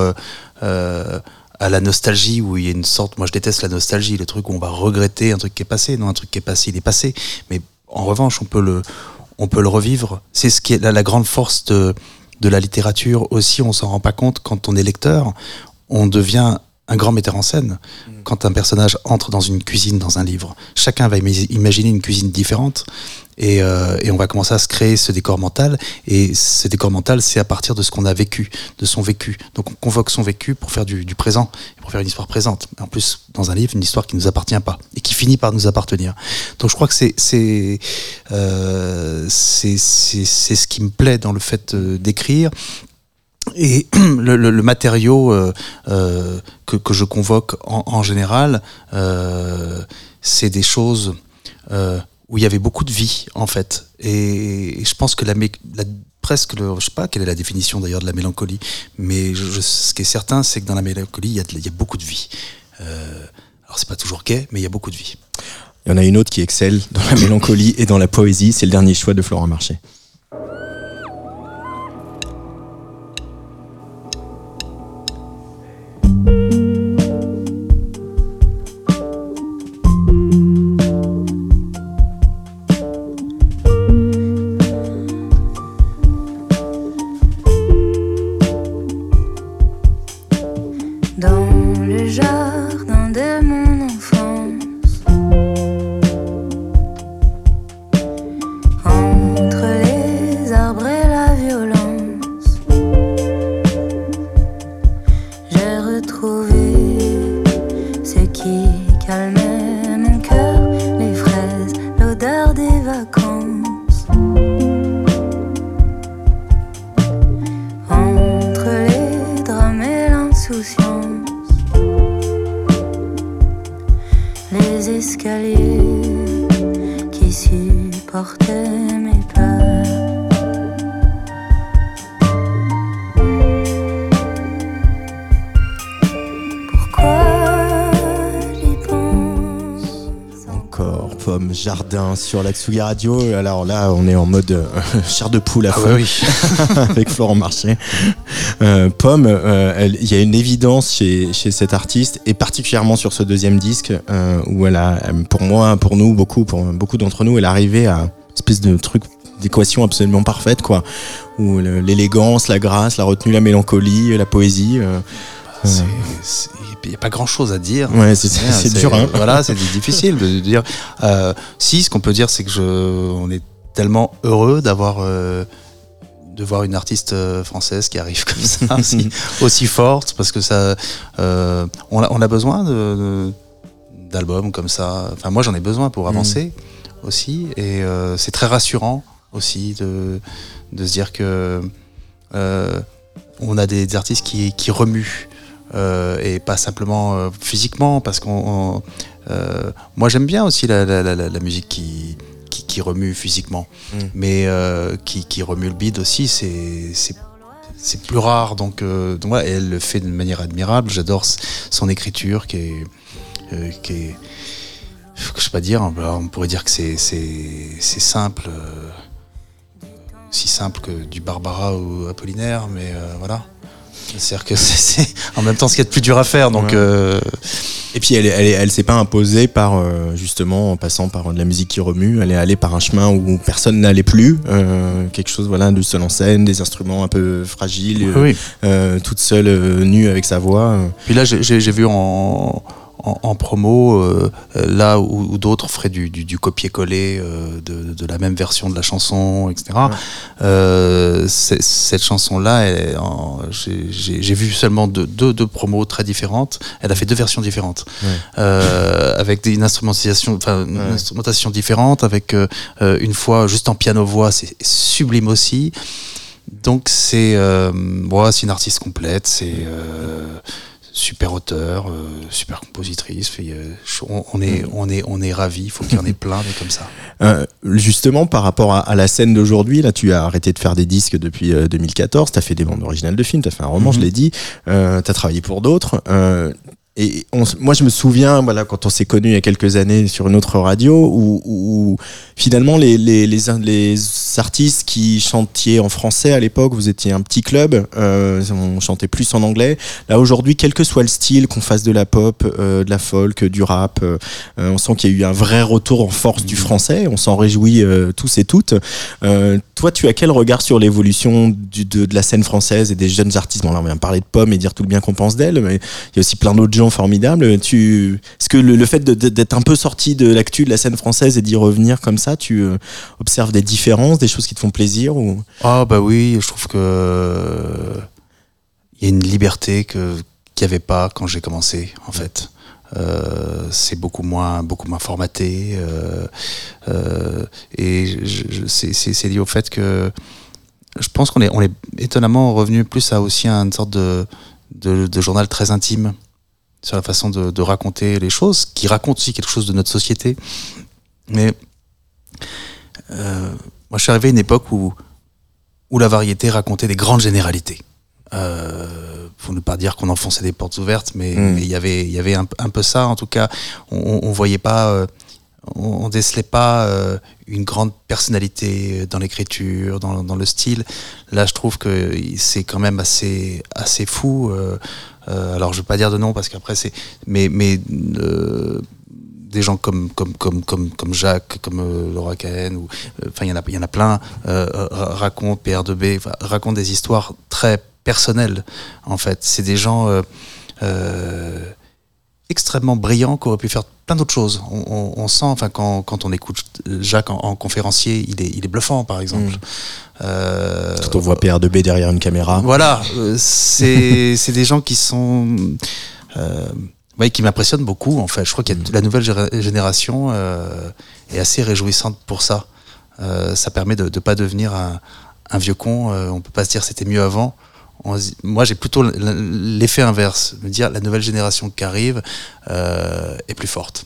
euh, à la nostalgie où il y a une sorte. Moi, je déteste la nostalgie, le truc où on va regretter un truc qui est passé. Non, un truc qui est passé, il est passé. Mais en revanche, on peut le, on peut le revivre. C'est ce qui est la, la grande force de, de la littérature aussi. On s'en rend pas compte quand on est lecteur. On devient un grand metteur en scène. Mm. Quand un personnage entre dans une cuisine, dans un livre, chacun va imaginer une cuisine différente et, euh, et, on va commencer à se créer ce décor mental. Et ce décor mental, c'est à partir de ce qu'on a vécu, de son vécu. Donc on convoque son vécu pour faire du, du présent, pour faire une histoire présente. En plus, dans un livre, une histoire qui ne nous appartient pas et qui finit par nous appartenir. Donc je crois que c'est c'est euh, ce qui me plaît dans le fait euh, d'écrire et le, matériau euh, euh, que, que, je convoque en, général, euh, c'est des choses où il y avait beaucoup de vie en fait. Et, je pense que la, la presque, le, je sais pas quelle est la définition d'ailleurs de la mélancolie, mais ce qui est certain, c'est que dans la mélancolie, il y a, y a beaucoup de vie. Alors c'est pas toujours gai, mais il y a beaucoup de vie. Il y en a une autre qui excelle dans la mélancolie et dans la poésie, c'est le dernier choix de Florent Marché. Jardin sur la Tsugi Radio. Alors là, on est en mode euh, chair de poule à fond ah oui. avec Florent Marché. Euh, Pomme, il euh, y a une évidence chez, chez cet artiste et particulièrement sur ce deuxième disque euh, où elle a, pour moi, pour nous, beaucoup, pour beaucoup d'entre nous, elle est arrivée à une espèce de truc d'équation absolument parfaite, quoi. Où l'élégance, la grâce, la retenue, la mélancolie, la poésie. Il n'y a pas grand chose à dire. Ouais, c'est dur. Hein. Voilà, c'est difficile de dire. Euh, si, ce qu'on peut dire, c'est que je, on est tellement heureux d'avoir. Euh, de voir une artiste euh, française qui arrive comme ça, aussi, aussi, forte, parce que ça, euh, on, a, on, a, besoin de, d'albums comme ça. Enfin, moi, j'en ai besoin pour avancer mmh. aussi, et euh, c'est très rassurant aussi de, de se dire que euh, on a des, des artistes qui, qui remuent et pas simplement euh, physiquement, parce qu'on. Euh, moi, j'aime bien aussi la, la, la, la musique qui, qui, qui, remue physiquement, mm. mais qui, qui, remue le bide aussi, c'est c'est plus rare. Donc, donc voilà, elle le fait de manière admirable. J'adore son écriture qui est, qui est je sais pas dire, on pourrait dire que c'est simple, euh, si simple que du Barbara ou Apollinaire, mais euh, voilà. C'est-à-dire que c'est en même temps ce qu'il y a de plus dur à faire. Donc, ouais. euh... Et puis elle, elle, elle s'est pas imposée par euh, justement en passant par de la musique qui remue. Elle est allée par un chemin où personne n'allait plus. Euh, quelque chose voilà du seul en scène, des instruments un peu fragiles, oui. euh, toute seule nue avec sa voix. Puis là j'ai vu en en, promo, euh, là où, d'autres feraient du, du, copier-coller de, de, la même version de la chanson, etc. cette chanson-là, j'ai vu seulement deux, deux, promos très différentes. Elle a fait deux versions différentes, avec une instrumentation, enfin, une instrumentation différente, avec une fois juste en piano-voix, c'est sublime aussi. Donc c'est euh, c'est une artiste complète, c'est euh, super auteur, euh, super compositrice. on, est on est on est ravi. Il faut qu'il y en ait plein des comme ça. justement par rapport à, la scène d'aujourd'hui, là tu as arrêté de faire des disques depuis 2014. Tu as fait des bandes originales de films, tu as fait un roman, je mhm. l'ai dit. tu as travaillé pour d'autres. Et moi, je me souviens, voilà, quand on s'est connus il y a quelques années sur une autre radio, où, où finalement les, les, les, les, artistes qui chantiez en français à l'époque, vous étiez un petit club, euh, on chantait plus en anglais. Là aujourd'hui, quel que soit le style, qu'on fasse de la pop, euh, de la folk, du rap, euh, on sent qu'il y a eu un vrai retour en force du français. On s'en réjouit euh, tous et toutes. Toi, tu as quel regard sur l'évolution de, de, la scène française et des jeunes artistes? Bon, là, on vient parler de Pomme et dire tout le bien qu'on pense d'elle, mais il y a aussi plein d'autres gens formidables. Tu, est-ce que le, le fait d'être un peu sorti de l'actu de la scène française et d'y revenir comme ça tu euh, observes des différences, des choses qui te font plaisir ou... Ah bah oui, je trouve que il y a une liberté que qu'il n'y avait pas quand j'ai commencé en fait. Euh, c'est beaucoup moins beaucoup moins formaté euh, euh, et c'est lié au fait que je pense qu'on est on est étonnamment revenu plus à aussi une sorte de, de, de journal très intime sur la façon de, de, raconter les choses qui raconte aussi quelque chose de notre société mais euh, moi, je suis arrivé à une époque où, où la variété racontait des grandes généralités. Euh, pour ne pas dire qu'on enfonçait des portes ouvertes, mais hmm. il y avait, y avait un, peu ça. En tout cas, on, on voyait pas, euh, on, décelait pas euh, une grande personnalité dans l'écriture, dans, le style. Là, je trouve que c'est quand même assez, fou. alors, je veux pas dire de nom parce qu'après c'est, mais, des gens comme comme comme comme comme Jacques, comme euh, Laura Cahen euh, enfin il y en a y en a plein euh, racontent PR2B racontent des histoires très personnelles en fait. C'est des gens extrêmement brillants qui auraient pu faire plein d'autres choses. On, on, sent, enfin, quand, quand, on écoute Jacques en, conférencier, il est, il est bluffant, par exemple. Mmh. Euh, quand on voit PR2B derrière une caméra. Voilà, c'est des gens qui sont oui, qui m'impressionne beaucoup en fait. Je crois que mm. la nouvelle génération euh, est assez réjouissante pour ça. Euh, ça permet de ne pas devenir un, un vieux con. Euh, on peut pas se dire c'était mieux avant. Moi, j'ai plutôt l'effet inverse, me dire la nouvelle génération qui arrive euh, est plus forte.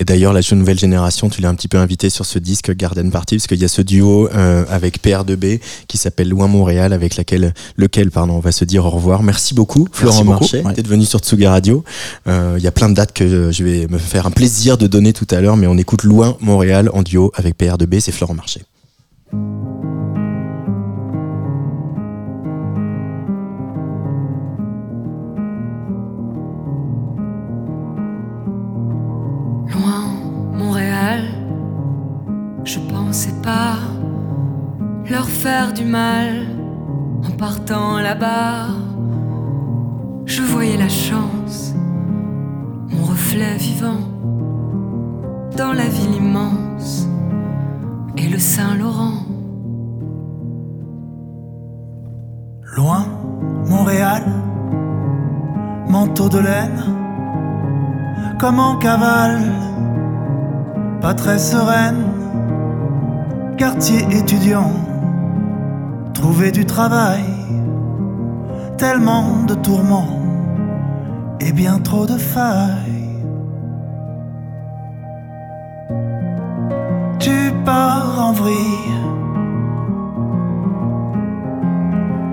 Et d'ailleurs, la nouvelle génération, tu l'as un petit peu invité sur ce disque Garden Party, parce qu'il y a ce duo euh, avec PR2B qui s'appelle Loin Montréal, avec laquelle, lequel pardon, on va se dire au revoir. Merci beaucoup, Florent Marché, d'être venu sur Tsuga Radio. Euh, il y a plein de dates que je vais me faire un plaisir de donner tout à l'heure, mais on écoute Loin Montréal en duo avec PR2B, c'est Florent Marché. Je voyais la chance, mon reflet vivant dans la ville immense et le Saint-Laurent. Loin, Montréal, manteau de laine, comme en cavale, pas très sereine quartier étudiant, trouver du travail, tellement de tourments et bien trop de failles. Tu pars en vrille,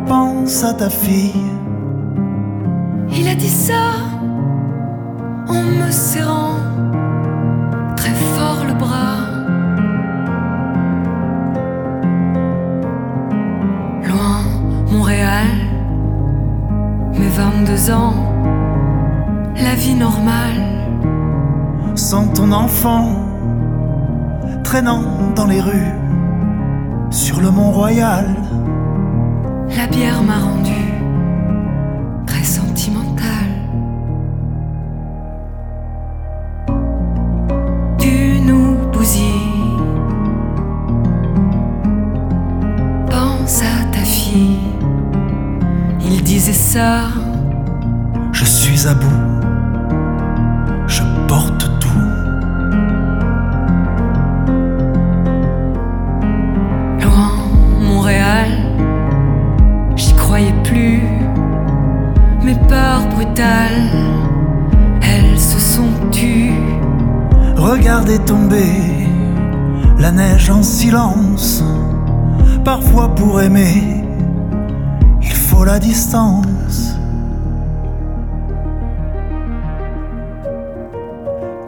pense à ta fille. Il a dit ça en me serrant la vie normale. Sans ton enfant traînant dans les rues, sur le Mont Royal. La bière m'a rendue pressentimentale. Tu nous bousilles. Pense à ta fille. Il disait ça à bout, je porte tout. Loin, Montréal, j'y croyais plus. Mes peurs brutales, elles se sont tues. Regardez tomber la neige en silence. Parfois pour aimer, il faut la distance.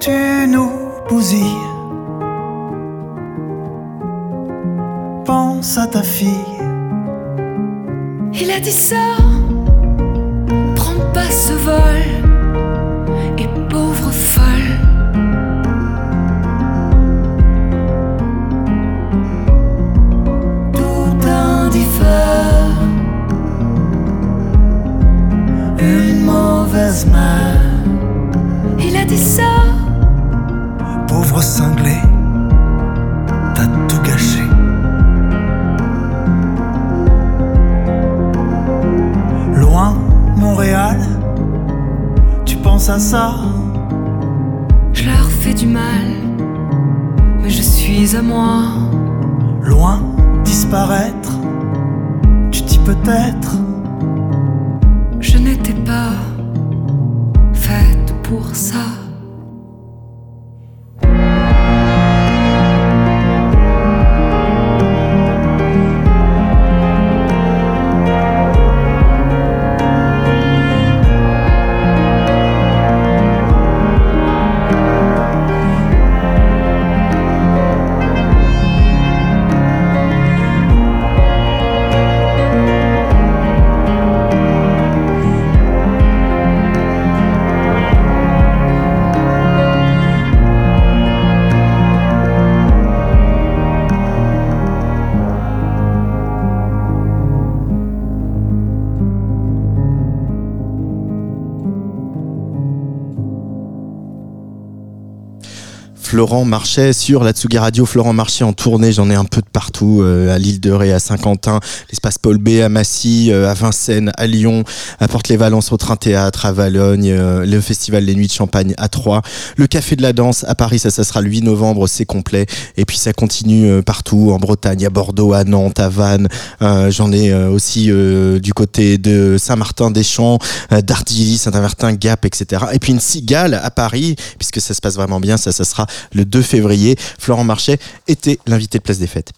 Tu nous bousilles. Pense à ta fille. Il a dit ça. Prends pas ce vol. Et pauvre folle. Tout indiffère. Une mauvaise main. Pauvre cinglé, t'as tout gâché. Loin, Montréal, tu penses à ça? Je leur fais du mal. Mais je suis à moi. Loin, disparaître, tu dis peut-être. Je n'étais pas faite pour ça. Florent Marchais sur la Tsugi Radio. Florent Marchais en tournée, j'en ai un peu de euh, à l'île de Ré, à Saint-Quentin, l'espace Paul B, à Massy, euh, à Vincennes, à Lyon, à Porte-les-Valences, au Train Théâtre, à Valogne, euh, le festival Les Nuits de Champagne à Troyes, le Café de la Danse à Paris, ça, ça sera le 8 novembre, c'est complet. Et puis ça continue partout, en Bretagne, à Bordeaux, à Nantes, à Vannes. J'en ai aussi du côté de Saint-Martin-des-Champs, d'Ardilly, Saint-Avertin, Gap, etc. Et puis une cigale à Paris, puisque ça se passe vraiment bien, ça, ça sera le 2 février. Florent Marchais était l'invité de Place des Fêtes.